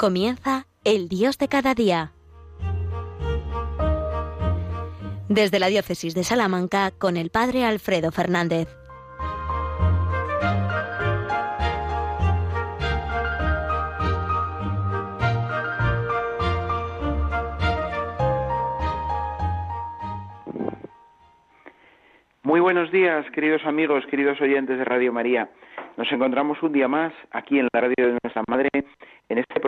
Comienza el Dios de cada día. Desde la Diócesis de Salamanca con el Padre Alfredo Fernández. Muy buenos días, queridos amigos, queridos oyentes de Radio María. Nos encontramos un día más aquí en la radio de nuestra Madre,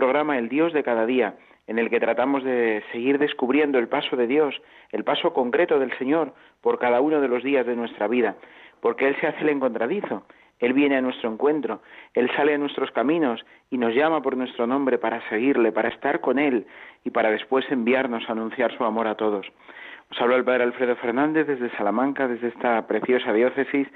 programa El Dios de cada día, en el que tratamos de seguir descubriendo el paso de Dios, el paso concreto del Señor por cada uno de los días de nuestra vida, porque Él se hace el encontradizo, Él viene a nuestro encuentro, Él sale a nuestros caminos y nos llama por nuestro nombre para seguirle, para estar con Él y para después enviarnos a anunciar su amor a todos. Os habla el Padre Alfredo Fernández desde Salamanca, desde esta preciosa diócesis,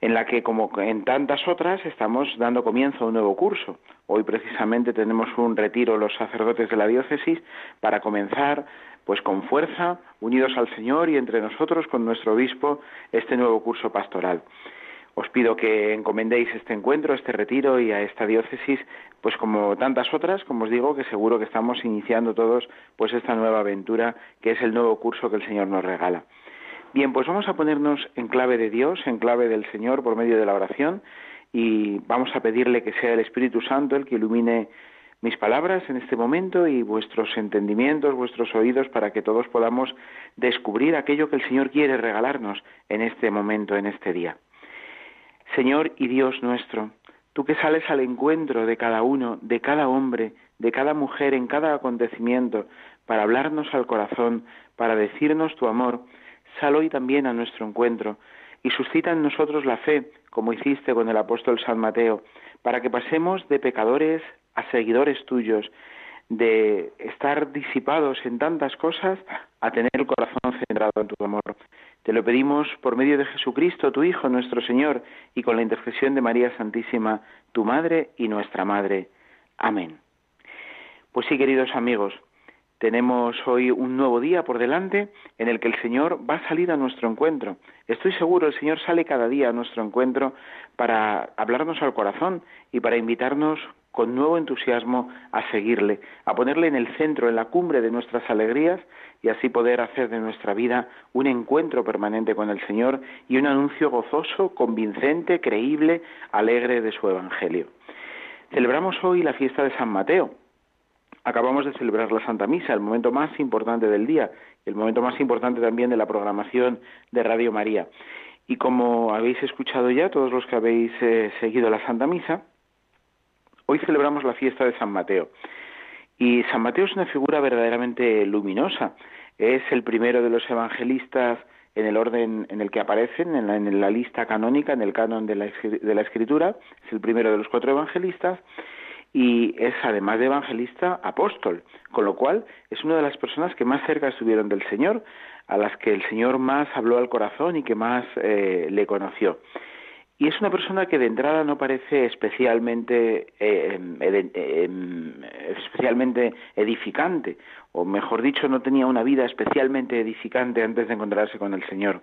en la que, como en tantas otras, estamos dando comienzo a un nuevo curso. Hoy precisamente tenemos un retiro los sacerdotes de la diócesis para comenzar, pues con fuerza, unidos al Señor y entre nosotros con nuestro obispo, este nuevo curso pastoral. Os pido que encomendéis este encuentro, este retiro y a esta diócesis, pues como tantas otras, como os digo, que seguro que estamos iniciando todos pues esta nueva aventura que es el nuevo curso que el Señor nos regala. Bien, pues vamos a ponernos en clave de Dios, en clave del Señor por medio de la oración y vamos a pedirle que sea el Espíritu Santo el que ilumine mis palabras en este momento y vuestros entendimientos, vuestros oídos, para que todos podamos descubrir aquello que el Señor quiere regalarnos en este momento, en este día. Señor y Dios nuestro, tú que sales al encuentro de cada uno, de cada hombre, de cada mujer en cada acontecimiento, para hablarnos al corazón, para decirnos tu amor, sal hoy también a nuestro encuentro y suscita en nosotros la fe, como hiciste con el apóstol San Mateo, para que pasemos de pecadores a seguidores tuyos, de estar disipados en tantas cosas a tener el corazón centrado en tu amor. Te lo pedimos por medio de Jesucristo, tu Hijo, nuestro Señor, y con la intercesión de María Santísima, tu Madre y nuestra Madre. Amén. Pues sí, queridos amigos, tenemos hoy un nuevo día por delante en el que el Señor va a salir a nuestro encuentro. Estoy seguro, el Señor sale cada día a nuestro encuentro para hablarnos al corazón y para invitarnos con nuevo entusiasmo a seguirle, a ponerle en el centro, en la cumbre de nuestras alegrías y así poder hacer de nuestra vida un encuentro permanente con el Señor y un anuncio gozoso, convincente, creíble, alegre de su Evangelio. Celebramos hoy la fiesta de San Mateo, acabamos de celebrar la Santa Misa, el momento más importante del día, el momento más importante también de la programación de Radio María. Y como habéis escuchado ya, todos los que habéis eh, seguido la Santa Misa, hoy celebramos la fiesta de San Mateo. Y San Mateo es una figura verdaderamente luminosa. Es el primero de los evangelistas en el orden en el que aparecen, en la, lista canónica, en el canon de la, de la Escritura. Es el primero de los cuatro evangelistas y es además de evangelista apóstol, con lo cual es una de las personas que más cerca estuvieron del Señor, a las que el Señor más habló al corazón y que más eh, le conoció. Y es una persona que de entrada no parece especialmente, eh, em, especialmente edificante, o mejor dicho, no tenía una vida especialmente edificante antes de encontrarse con el Señor.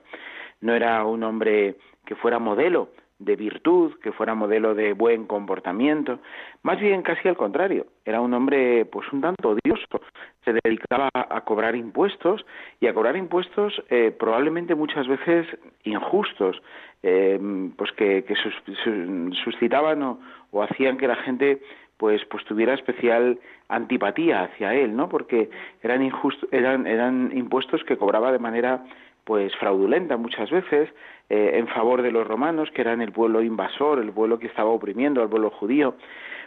No era un hombre que fuera modelo de virtud, que fuera modelo de buen comportamiento, más bien casi al contrario, era un hombre pues un tanto odioso, se dedicaba a cobrar impuestos y a cobrar impuestos eh, probablemente muchas veces injustos, eh, pues que, suscitaban o, o, hacían que la gente pues pues tuviera especial antipatía hacia él, ¿no? Porque eran injustos, eran eran impuestos que cobraba de manera pues fraudulenta muchas veces eh, en favor de los romanos que eran el pueblo invasor el pueblo que estaba oprimiendo al pueblo judío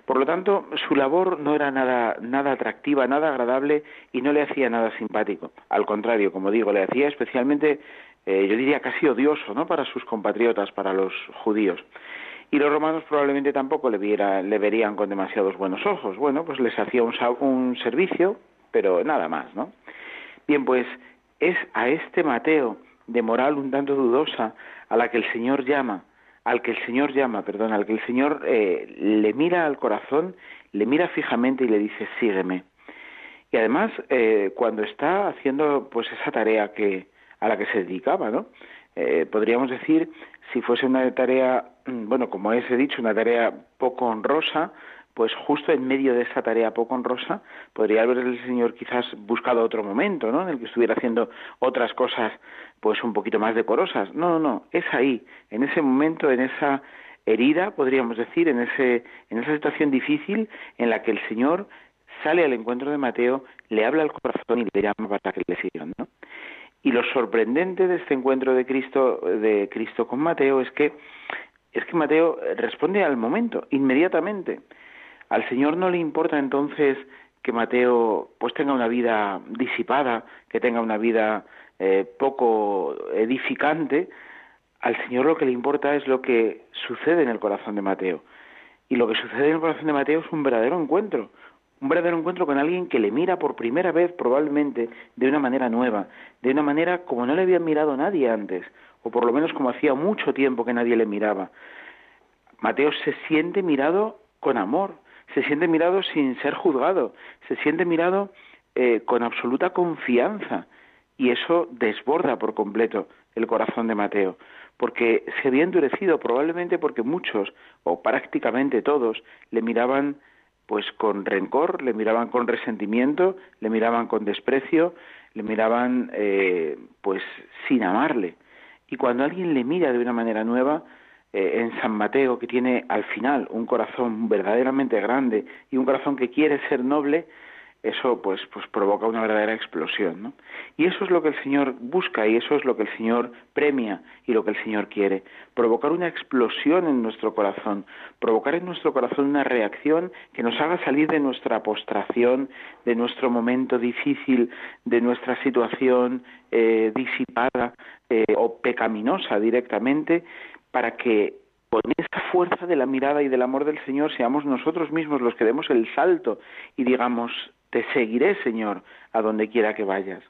por lo tanto su labor no era nada nada atractiva nada agradable y no le hacía nada simpático al contrario como digo le hacía especialmente eh, yo diría casi odioso no para sus compatriotas para los judíos y los romanos probablemente tampoco le, viera, le verían con demasiados buenos ojos. Bueno, pues les hacía un, un servicio, pero nada más, ¿no? Bien, pues es a este Mateo de moral un tanto dudosa a la que el Señor llama, al que el Señor llama, perdón, al que el Señor eh, le mira al corazón, le mira fijamente y le dice, sígueme. Y además, eh, cuando está haciendo pues esa tarea que a la que se dedicaba, ¿no? Eh, podríamos decir, si fuese una tarea, mm, bueno, como he dicho, una tarea poco honrosa, pues justo en medio de esa tarea poco honrosa, podría haber el Señor quizás buscado otro momento, ¿no? En el que estuviera haciendo otras cosas, pues un poquito más decorosas. No, no, no, es ahí, en ese momento, en esa herida, podríamos decir, en ese, en esa situación difícil en la que el Señor sale al encuentro de Mateo, le habla al corazón y le llama para que le sigan, ¿no? Y lo sorprendente de este encuentro de Cristo, de Cristo con Mateo es que es que Mateo responde al momento, inmediatamente. Al Señor no le importa entonces que Mateo pues tenga una vida disipada, que tenga una vida eh, poco edificante. Al Señor lo que le importa es lo que sucede en el corazón de Mateo. Y lo que sucede en el corazón de Mateo es un verdadero encuentro, un verdadero encuentro con alguien que le mira por primera vez probablemente de una manera nueva, de una manera como no le había mirado nadie antes, o por lo menos como hacía mucho tiempo que nadie le miraba. Mateo se siente mirado con amor, se siente mirado sin ser juzgado, se siente mirado eh, con absoluta confianza. Y eso desborda por completo el corazón de Mateo, porque se había endurecido probablemente porque muchos o prácticamente todos le miraban pues con rencor, le miraban con resentimiento, le miraban con desprecio, le miraban eh, pues sin amarle. Y cuando alguien le mira de una manera nueva, eh, en San Mateo, que tiene al final un corazón verdaderamente grande y un corazón que quiere ser noble, eso pues, pues provoca una verdadera explosión. ¿no? Y eso es lo que el Señor busca y eso es lo que el Señor premia y lo que el Señor quiere. Provocar una explosión en nuestro corazón, provocar en nuestro corazón una reacción que nos haga salir de nuestra postración, de nuestro momento difícil, de nuestra situación eh, disipada eh, o pecaminosa directamente, para que con esa fuerza de la mirada y del amor del Señor seamos nosotros mismos los que demos el salto y digamos, te seguiré, Señor, a donde quiera que vayas.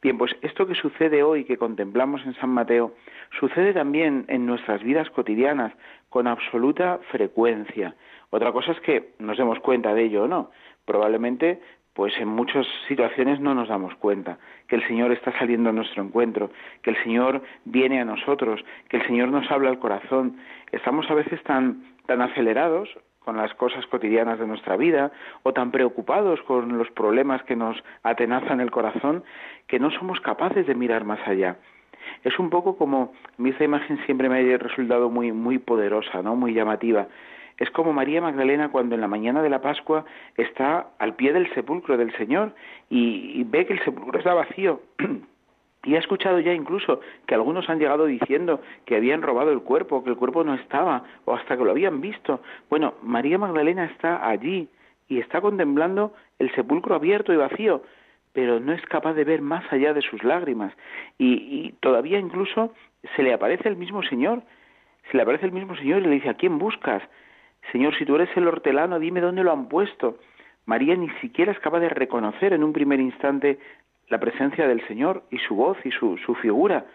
Bien, pues esto que sucede hoy, que contemplamos en San Mateo, sucede también en nuestras vidas cotidianas con absoluta frecuencia. Otra cosa es que nos demos cuenta de ello o no. Probablemente pues en muchas situaciones no nos damos cuenta que el Señor está saliendo a nuestro encuentro, que el Señor viene a nosotros, que el Señor nos habla al corazón. Estamos a veces tan, tan acelerados con las cosas cotidianas de nuestra vida o tan preocupados con los problemas que nos atenazan el corazón que no somos capaces de mirar más allá. Es un poco como, mi esta imagen siempre me ha resultado muy, muy poderosa, ¿no? muy llamativa. Es como María Magdalena cuando en la mañana de la Pascua está al pie del sepulcro del Señor y, ve que el sepulcro está vacío. Y ha escuchado ya incluso que algunos han llegado diciendo que habían robado el cuerpo, que el cuerpo no estaba, o hasta que lo habían visto. Bueno, María Magdalena está allí y está contemplando el sepulcro abierto y vacío, pero no es capaz de ver más allá de sus lágrimas. Y, y todavía incluso se le aparece el mismo Señor, se le aparece el mismo Señor y le dice, ¿a quién buscas? Señor, si tú eres el hortelano, dime dónde lo han puesto. María ni siquiera es capaz de reconocer en un primer instante la presencia del Señor y su voz y su, su figura,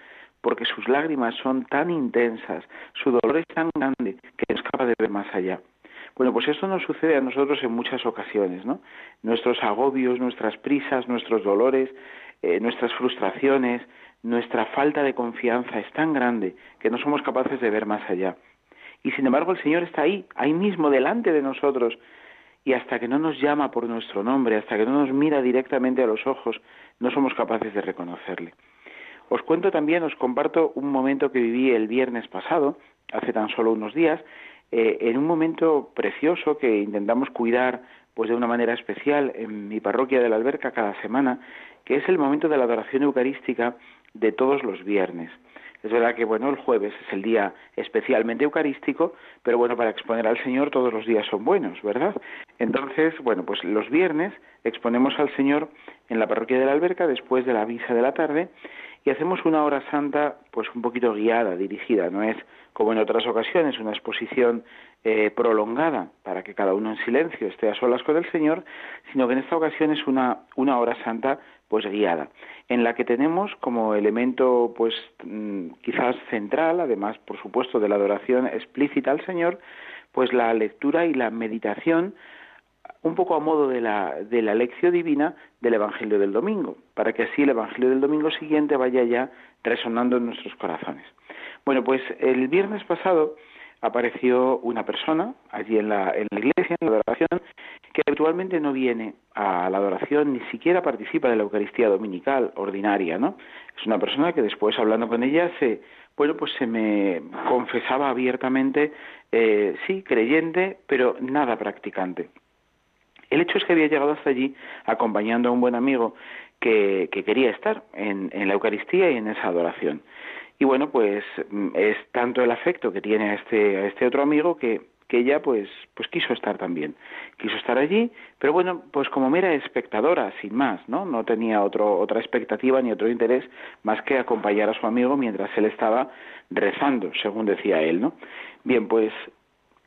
porque sus lágrimas son tan intensas, su dolor es tan grande que no es capaz de ver más allá. Bueno, pues esto nos sucede a nosotros en muchas ocasiones, ¿no? Nuestros agobios, nuestras prisas, nuestros dolores, eh, nuestras frustraciones, nuestra falta de confianza es tan grande que no somos capaces de ver más allá. Y sin embargo el Señor está ahí, ahí mismo, delante de nosotros. Y hasta que no nos llama por nuestro nombre, hasta que no nos mira directamente a los ojos, no somos capaces de reconocerle. Os cuento también, os comparto un momento que viví el viernes pasado, hace tan solo unos días, eh, en un momento precioso que intentamos cuidar pues de una manera especial en mi parroquia de la Alberca cada semana, que es el momento de la adoración eucarística de todos los viernes. Es verdad que bueno, el jueves es el día especialmente eucarístico, pero bueno, para exponer al Señor todos los días son buenos, ¿verdad? Entonces, bueno, pues los viernes exponemos al Señor en la parroquia de la Alberca después de la misa de la tarde y hacemos una hora santa pues un poquito guiada, dirigida, no es como en otras ocasiones una exposición eh, prolongada para que cada uno en silencio esté a solas con el Señor, sino que en esta ocasión es una, una hora santa pues guiada, en la que tenemos como elemento pues mm, quizás central, además por supuesto de la adoración explícita al Señor, pues la lectura y la meditación un poco a modo de la, de la lección divina del Evangelio del domingo, para que así el Evangelio del domingo siguiente vaya ya resonando en nuestros corazones. Bueno, pues el viernes pasado apareció una persona allí en la, en la iglesia, en la adoración, que habitualmente no viene a la adoración, ni siquiera participa de la Eucaristía dominical ordinaria, ¿no? Es una persona que después, hablando con ella, se, bueno, pues se me confesaba abiertamente, eh, sí, creyente, pero nada practicante. El hecho es que había llegado hasta allí acompañando a un buen amigo que, que quería estar en la Eucaristía y en esa adoración. Y bueno, pues mm, es tanto el afecto que tiene a este, a este otro amigo que, que ella pues, pues quiso estar también. Quiso estar allí, pero bueno, pues como mera espectadora, sin más, ¿no? No tenía otro, otra expectativa ni otro interés más que acompañar a su amigo mientras él estaba rezando, según decía él, ¿no? Bien, pues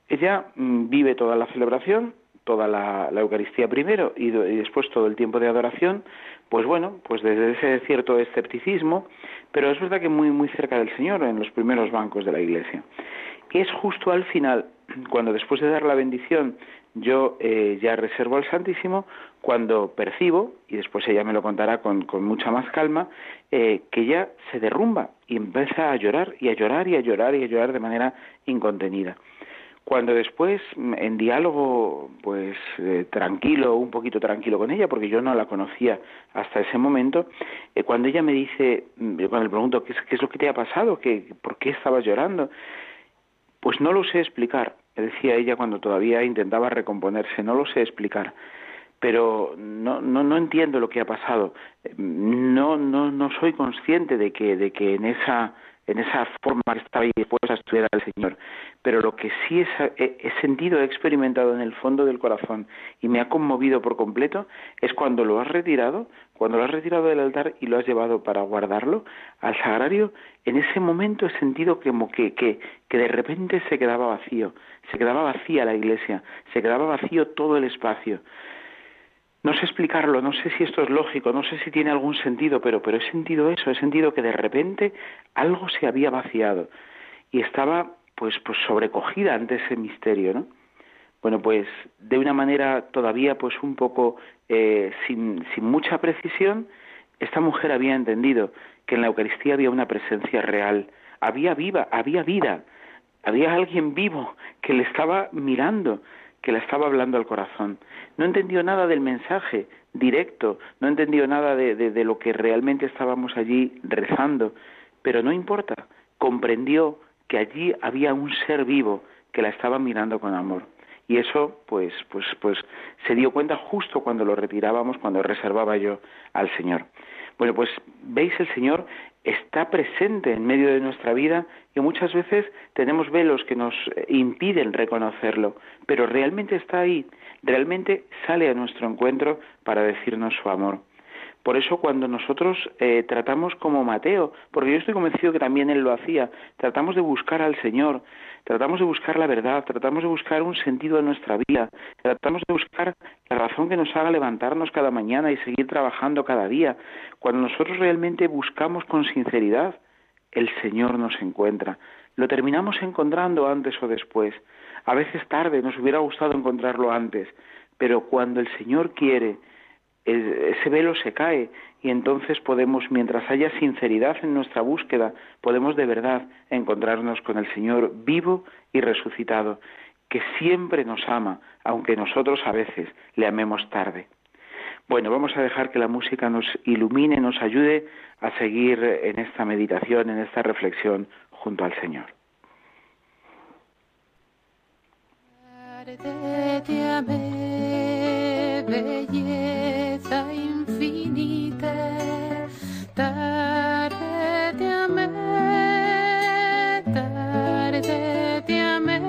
ella mm, vive toda la celebración, toda la, Eucaristía primero y, después todo el tiempo de adoración, pues bueno, pues desde ese cierto escepticismo, pero es verdad que muy muy cerca del Señor, en los primeros bancos de la Iglesia. Es justo al final, cuando después de dar la bendición yo eh, ya reservo al Santísimo, cuando percibo, y después ella me lo contará con, con mucha más calma, eh, que ya se derrumba y empieza a llorar y a llorar y a llorar y a llorar de manera incontenida. Cuando después, mm, en diálogo, pues eh, tranquilo, un poquito tranquilo con ella, porque yo no la conocía hasta ese momento, eh, cuando ella me dice, mm, cuando le pregunto, ¿qué es, ¿qué es lo que te ha pasado? ¿Qué, ¿Por qué estabas llorando? Pues no lo sé explicar, me decía ella cuando todavía intentaba recomponerse, no lo sé explicar pero no, no, no entiendo lo que ha pasado. No, no, no soy consciente de que, de que en esa en esa forma que estaba dispuesta a estudiar al Señor. Pero lo que sí he, sentido, he experimentado en el fondo del corazón y me ha conmovido por completo es cuando lo has retirado, cuando lo has retirado del altar y lo has llevado para guardarlo al sagrario, en ese momento he sentido que, que, que de repente se quedaba vacío, se quedaba vacía la iglesia, se quedaba vacío todo el espacio. No sé explicarlo, no sé si esto es lógico, no sé si tiene algún sentido, pero, pero he sentido eso, he sentido que de repente algo se había vaciado y estaba pues, pues sobrecogida ante ese misterio, ¿no? Bueno, pues de una manera todavía pues un poco eh, sin, sin mucha precisión, esta mujer había entendido que en la Eucaristía había una presencia real, había viva, había vida, había alguien vivo que le estaba mirando, que le estaba hablando al corazón. No entendió nada del mensaje directo, no entendió nada de, de, lo que realmente estábamos allí rezando, pero no importa, comprendió que allí había un ser vivo que la estaba mirando con amor. Y eso, pues, pues, pues, se dio cuenta justo cuando lo retirábamos, cuando reservaba yo al Señor. Bueno, pues veis el Señor está presente en medio de nuestra vida y muchas veces tenemos velos que nos impiden reconocerlo, pero realmente está ahí, realmente sale a nuestro encuentro para decirnos su amor. Por eso cuando nosotros eh, tratamos como Mateo, porque yo estoy convencido que también él lo hacía, tratamos de buscar al Señor, tratamos de buscar la verdad, tratamos de buscar un sentido de nuestra vida, tratamos de buscar la razón que nos haga levantarnos cada mañana y seguir trabajando cada día. Cuando nosotros realmente buscamos con sinceridad, el Señor nos encuentra. Lo terminamos encontrando antes o después. A veces tarde, nos hubiera gustado encontrarlo antes, pero cuando el Señor quiere, ese velo se cae y entonces podemos, mientras haya sinceridad en nuestra búsqueda, podemos de verdad encontrarnos con el Señor vivo y resucitado, que siempre nos ama, aunque nosotros a veces le amemos tarde. Bueno, vamos a dejar que la música nos ilumine, nos ayude a seguir en esta meditación, en esta reflexión junto al Señor. Belleza infinita, tarde te amé, tarde te amé,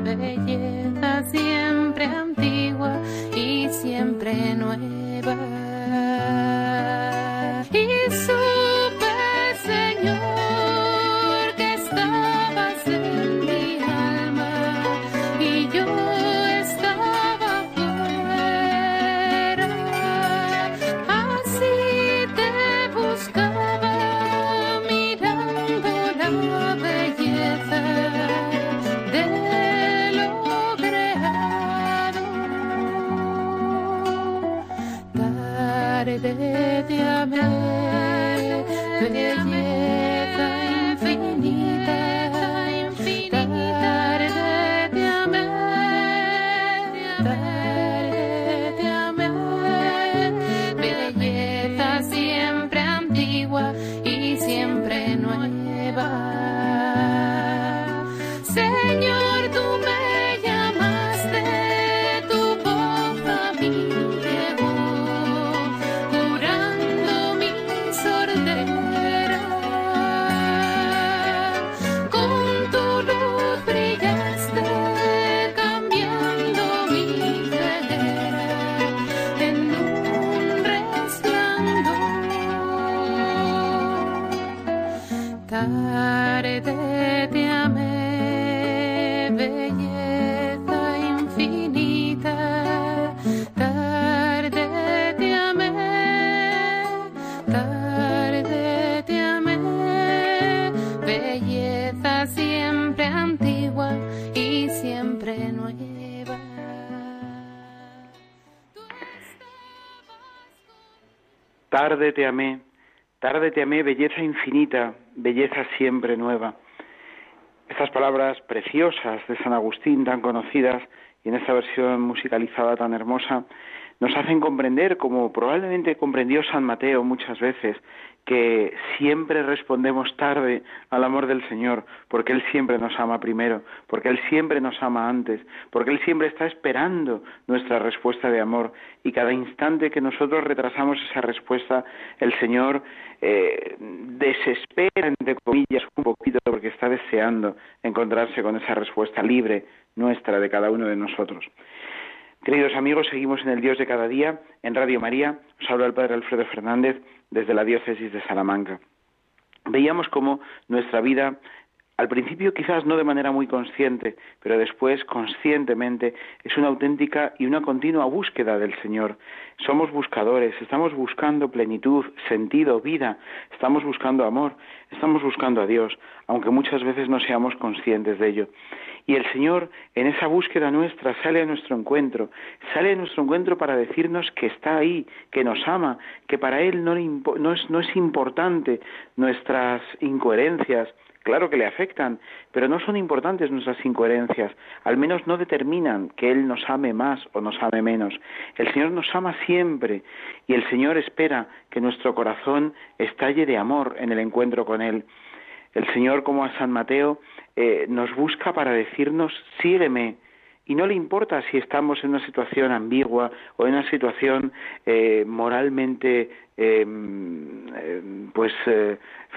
belleza siempre antigua y siempre nueva. Tarde te amé, tarde te amé, belleza infinita, belleza siempre nueva. Estas palabras preciosas de San Agustín, tan conocidas, y en esta versión musicalizada tan hermosa, nos hacen comprender, como probablemente comprendió San Mateo muchas veces, que siempre respondemos tarde al amor del Señor, porque Él siempre nos ama primero, porque Él siempre nos ama antes, porque Él siempre está esperando nuestra respuesta de amor y cada instante que nosotros retrasamos esa respuesta, el Señor eh, desespera, entre comillas, un poquito porque está deseando encontrarse con esa respuesta libre nuestra de cada uno de nosotros. Queridos amigos, seguimos en el Dios de cada día, en Radio María. Os habla el Padre Alfredo Fernández desde la diócesis de Salamanca. Veíamos cómo nuestra vida, al principio quizás no de manera muy consciente, pero después conscientemente, es una auténtica y una continua búsqueda del Señor. Somos buscadores, estamos buscando plenitud, sentido, vida, estamos buscando amor, estamos buscando a Dios, aunque muchas veces no seamos conscientes de ello. Y el Señor, en esa búsqueda nuestra, sale a nuestro encuentro, sale a nuestro encuentro para decirnos que está ahí, que nos ama, que para Él no, no, es, no es importante nuestras incoherencias, Claro que le afectan, pero no son importantes nuestras incoherencias, al menos no determinan que Él nos ame más o nos ame menos. El Señor nos ama siempre y el Señor espera que nuestro corazón estalle de amor en el encuentro con Él. El Señor, como a San Mateo, eh, nos busca para decirnos, sígueme, y no le importa si estamos en una situación ambigua o en una situación eh, moralmente em, em, pues eh,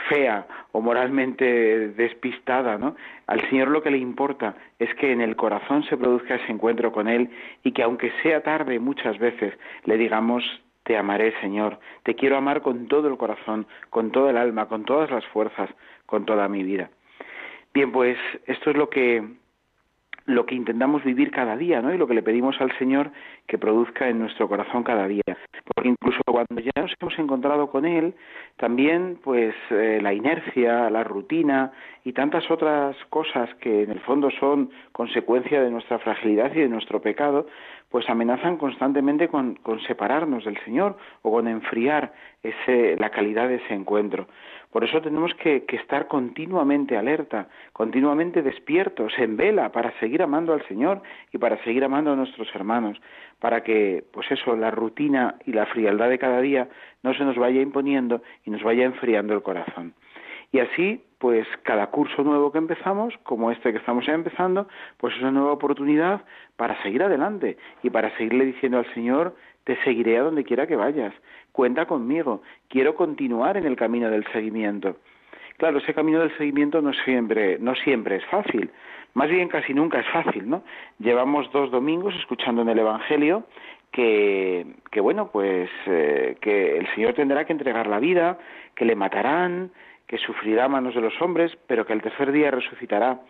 fea o moralmente despistada, ¿no? Al Señor lo que le importa es que en el corazón se produzca ese encuentro con Él y que aunque sea tarde muchas veces le digamos te amaré, Señor, te quiero amar con todo el corazón, con todo el alma, con todas las fuerzas, con toda mi vida. Bien, pues esto es lo que lo que intentamos vivir cada día, ¿no? Y lo que le pedimos al Señor que produzca en nuestro corazón cada día. Porque incluso cuando ya nos hemos encontrado con Él, también, pues, eh, la inercia, la rutina y tantas otras cosas que en el fondo son consecuencia de nuestra fragilidad y de nuestro pecado, pues amenazan constantemente con, con separarnos del Señor o con enfriar ese, la calidad de ese encuentro. Por eso tenemos que, estar continuamente alerta, continuamente despiertos, en vela, para seguir amando al Señor y para seguir amando a nuestros hermanos, para que, pues eso, la rutina y la frialdad de cada día no se nos vaya imponiendo y nos vaya enfriando el corazón. Y así, pues cada curso nuevo que empezamos, como este que estamos empezando, pues es una nueva oportunidad para seguir adelante y para seguirle diciendo al Señor, te seguiré a donde quiera que vayas, cuenta conmigo, quiero continuar en el camino del seguimiento. Claro, ese camino del seguimiento no siempre, no siempre es fácil, más bien casi nunca es fácil, ¿no? Llevamos dos domingos escuchando en el Evangelio que, que bueno, pues eh, que el Señor tendrá que entregar la vida, que le matarán, que sufrirá a manos de los hombres, pero que el tercer día resucitará.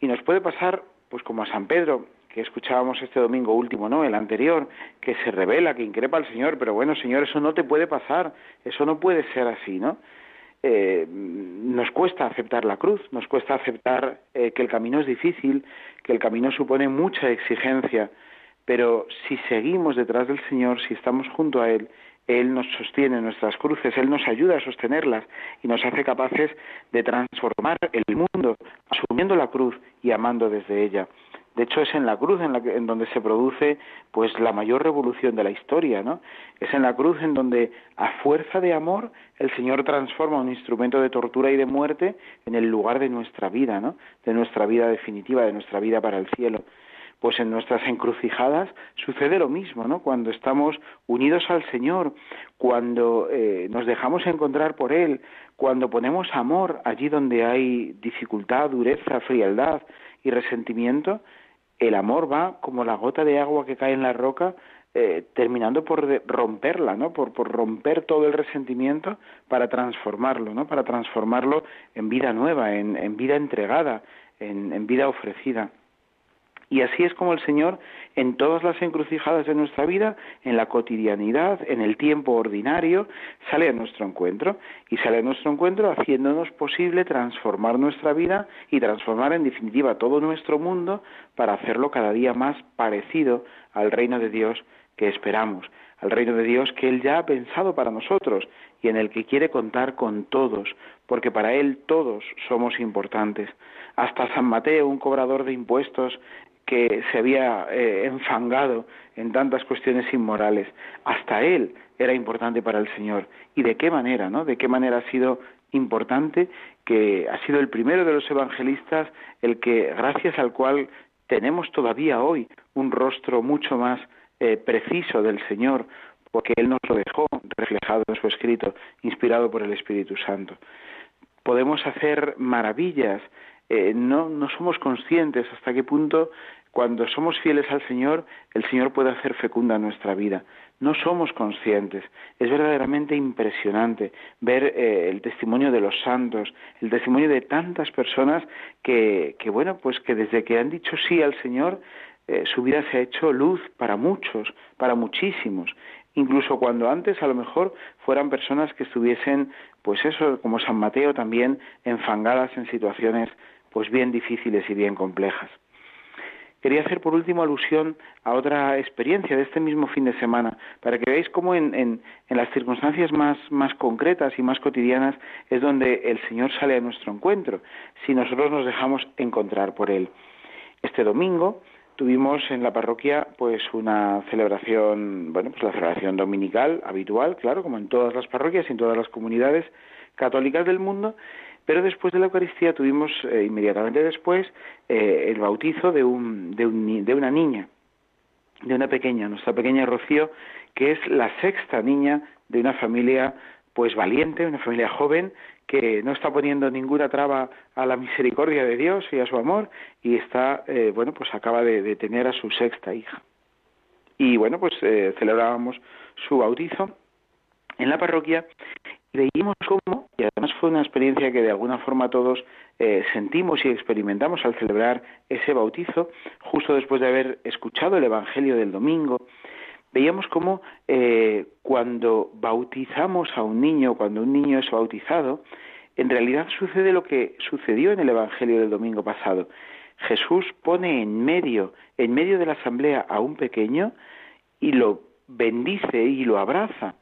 Y nos puede pasar, pues como a San Pedro, que escuchábamos este domingo último, ¿no? El anterior, que se revela, que increpa al Señor, pero bueno, Señor, eso no te puede pasar, eso no puede ser así, ¿no? Eh, nos cuesta aceptar la cruz, nos cuesta aceptar eh, que el camino es difícil, que el camino supone mucha exigencia, pero si seguimos detrás del Señor, si estamos junto a Él, Él nos sostiene nuestras cruces, Él nos ayuda a sostenerlas y nos hace capaces de transformar el mundo, asumiendo la cruz y amando desde ella. De hecho, es en la cruz en, la en donde se produce pues la mayor revolución de la historia, ¿no? Es en la cruz en donde a fuerza de amor el Señor transforma un instrumento de tortura y de muerte en el lugar de nuestra vida, ¿no? De nuestra vida definitiva, de nuestra vida para el cielo pues en nuestras encrucijadas sucede lo mismo, ¿no? Cuando estamos unidos al Señor, cuando eh, nos dejamos encontrar por Él, cuando ponemos amor allí donde hay dificultad, dureza, frialdad y resentimiento, el amor va como la gota de agua que cae en la roca, eh, terminando por romperla, ¿no? Por, romper todo el resentimiento para transformarlo, ¿no? Para transformarlo en vida nueva, en, vida entregada, en, en vida ofrecida. Y así es como el Señor, en todas las encrucijadas de nuestra vida, en la cotidianidad, en el tiempo ordinario, sale a nuestro encuentro. Y sale a nuestro encuentro haciéndonos posible transformar nuestra vida y transformar en definitiva todo nuestro mundo para hacerlo cada día más parecido al reino de Dios que esperamos, al reino de Dios que Él ya ha pensado para nosotros y en el que quiere contar con todos, porque para Él todos somos importantes. Hasta San Mateo, un cobrador de impuestos, que se había eh, enfangado en tantas cuestiones inmorales. Hasta él era importante para el Señor. ¿Y de qué manera, no? ¿De qué manera ha sido importante que ha sido el primero de los evangelistas el que, gracias al cual tenemos todavía hoy un rostro mucho más eh, preciso del Señor, porque Él nos lo dejó reflejado en su escrito, inspirado por el Espíritu Santo. Podemos hacer maravillas, eh, no, no somos conscientes hasta qué punto cuando somos fieles al Señor, el Señor puede hacer fecunda nuestra vida. No somos conscientes. Es verdaderamente impresionante ver eh, el testimonio de los santos, el testimonio de tantas personas que, que, bueno, pues que desde que han dicho sí al Señor, eh, su vida se ha hecho luz para muchos, para muchísimos. Incluso cuando antes a lo mejor fueran personas que estuviesen, pues eso, como San Mateo también, enfangadas en situaciones pues bien difíciles y bien complejas. Quería hacer por último alusión a otra experiencia de este mismo fin de semana, para que veáis cómo en, las circunstancias más, más concretas y más cotidianas es donde el Señor sale a nuestro encuentro, si nosotros nos dejamos encontrar por Él. Este domingo tuvimos en la parroquia pues una celebración, bueno, pues la celebración dominical habitual, claro, como en todas las parroquias y en todas las comunidades católicas del mundo, pero después de la Eucaristía tuvimos eh, inmediatamente después eh, el bautizo de, un, de, un, de una niña, de una pequeña, nuestra pequeña Rocío, que es la sexta niña de una familia pues valiente, una familia joven que no está poniendo ninguna traba a la misericordia de Dios y a su amor y está, eh, bueno, pues acaba de, de, tener a su sexta hija. Y bueno, pues celebrábamos su bautizo en la parroquia y veíamos cómo, y además fue una experiencia que de alguna forma todos eh, sentimos y experimentamos al celebrar ese bautizo, justo después de haber escuchado el Evangelio del domingo, veíamos cómo eh, cuando bautizamos a un niño, cuando un niño es bautizado, en realidad sucede lo que sucedió en el Evangelio del domingo pasado. Jesús pone en medio, en medio de la asamblea a un pequeño y lo bendice y lo abraza.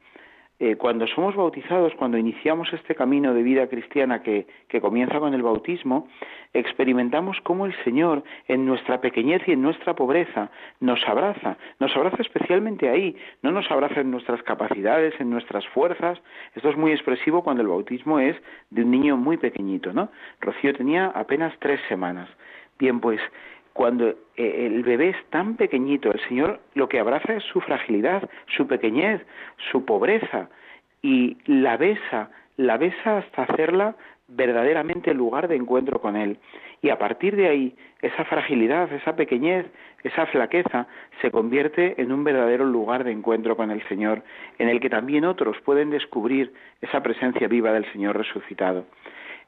Eh, cuando somos bautizados, cuando iniciamos este camino de vida cristiana que, que, comienza con el bautismo, experimentamos cómo el Señor, en nuestra pequeñez y en nuestra pobreza, nos abraza, nos abraza especialmente ahí, no nos abraza en nuestras capacidades, en nuestras fuerzas. Esto es muy expresivo cuando el bautismo es de un niño muy pequeñito, ¿no? Rocío tenía apenas tres semanas. Bien, pues cuando eh, el bebé es tan pequeñito, el Señor lo que abraza es su fragilidad, su pequeñez, su pobreza, y la besa, la besa hasta hacerla verdaderamente el lugar de encuentro con Él. Y a partir de ahí, esa fragilidad, esa pequeñez, esa flaqueza, se convierte en un verdadero lugar de encuentro con el Señor, en el que también otros pueden descubrir esa presencia viva del Señor resucitado.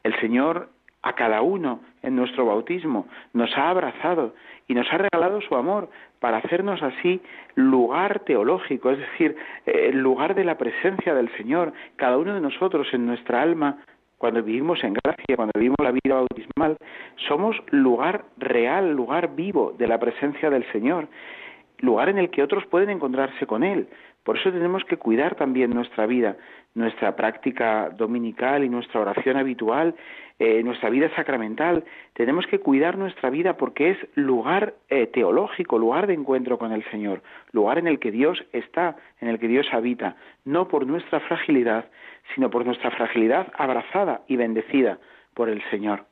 El Señor a cada uno en nuestro bautismo, nos ha abrazado y nos ha regalado su amor para hacernos así lugar teológico, es decir, el lugar de la presencia del Señor. Cada uno de nosotros en nuestra alma, cuando vivimos en gracia, cuando vivimos la vida bautismal, somos lugar real, lugar vivo de la presencia del Señor, lugar en el que otros pueden encontrarse con Él, Por eso tenemos que cuidar también nuestra vida, nuestra práctica dominical y nuestra oración habitual, eh, nuestra vida sacramental. Tenemos que cuidar nuestra vida porque es lugar eh, teológico, lugar de encuentro con el Señor, lugar en el que Dios está, en el que Dios habita, no por nuestra fragilidad, sino por nuestra fragilidad abrazada y bendecida por el Señor.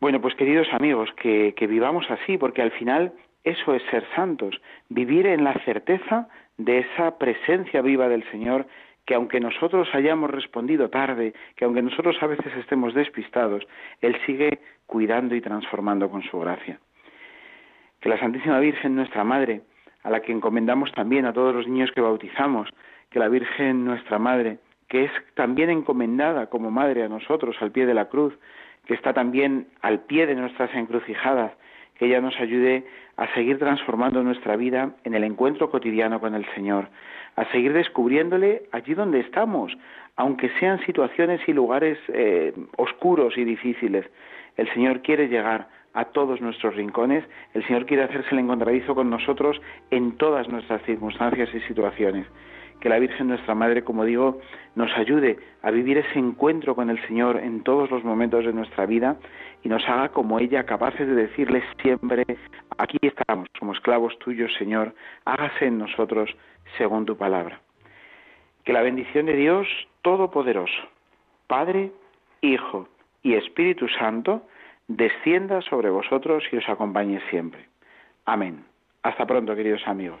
Bueno, pues queridos amigos, que, que vivamos así, porque al final eso es ser santos, vivir en la certeza de esa presencia viva del Señor que aunque nosotros hayamos respondido tarde, que aunque nosotros a veces estemos despistados, Él sigue cuidando y transformando con su gracia. Que la Santísima Virgen, nuestra Madre, a la que encomendamos también a todos los niños que bautizamos, que la Virgen, nuestra Madre, que es también encomendada como Madre a nosotros al pie de la cruz, que está también al pie de nuestras encrucijadas, que ella nos ayude a seguir transformando nuestra vida en el encuentro cotidiano con el Señor, a seguir descubriéndole allí donde estamos, aunque sean situaciones y lugares eh, oscuros y difíciles. El Señor quiere llegar a todos nuestros rincones, el Señor quiere hacerse el encontradizo con nosotros en todas nuestras circunstancias y situaciones que la Virgen nuestra Madre, como digo, nos ayude a vivir ese encuentro con el Señor en todos los momentos de nuestra vida y nos haga como ella capaces de decirle siempre, aquí estamos, como esclavos tuyos, Señor, hágase en nosotros según tu palabra. Que la bendición de Dios Todopoderoso, Padre, Hijo y Espíritu Santo, descienda sobre vosotros y os acompañe siempre. Amén. Hasta pronto, queridos amigos.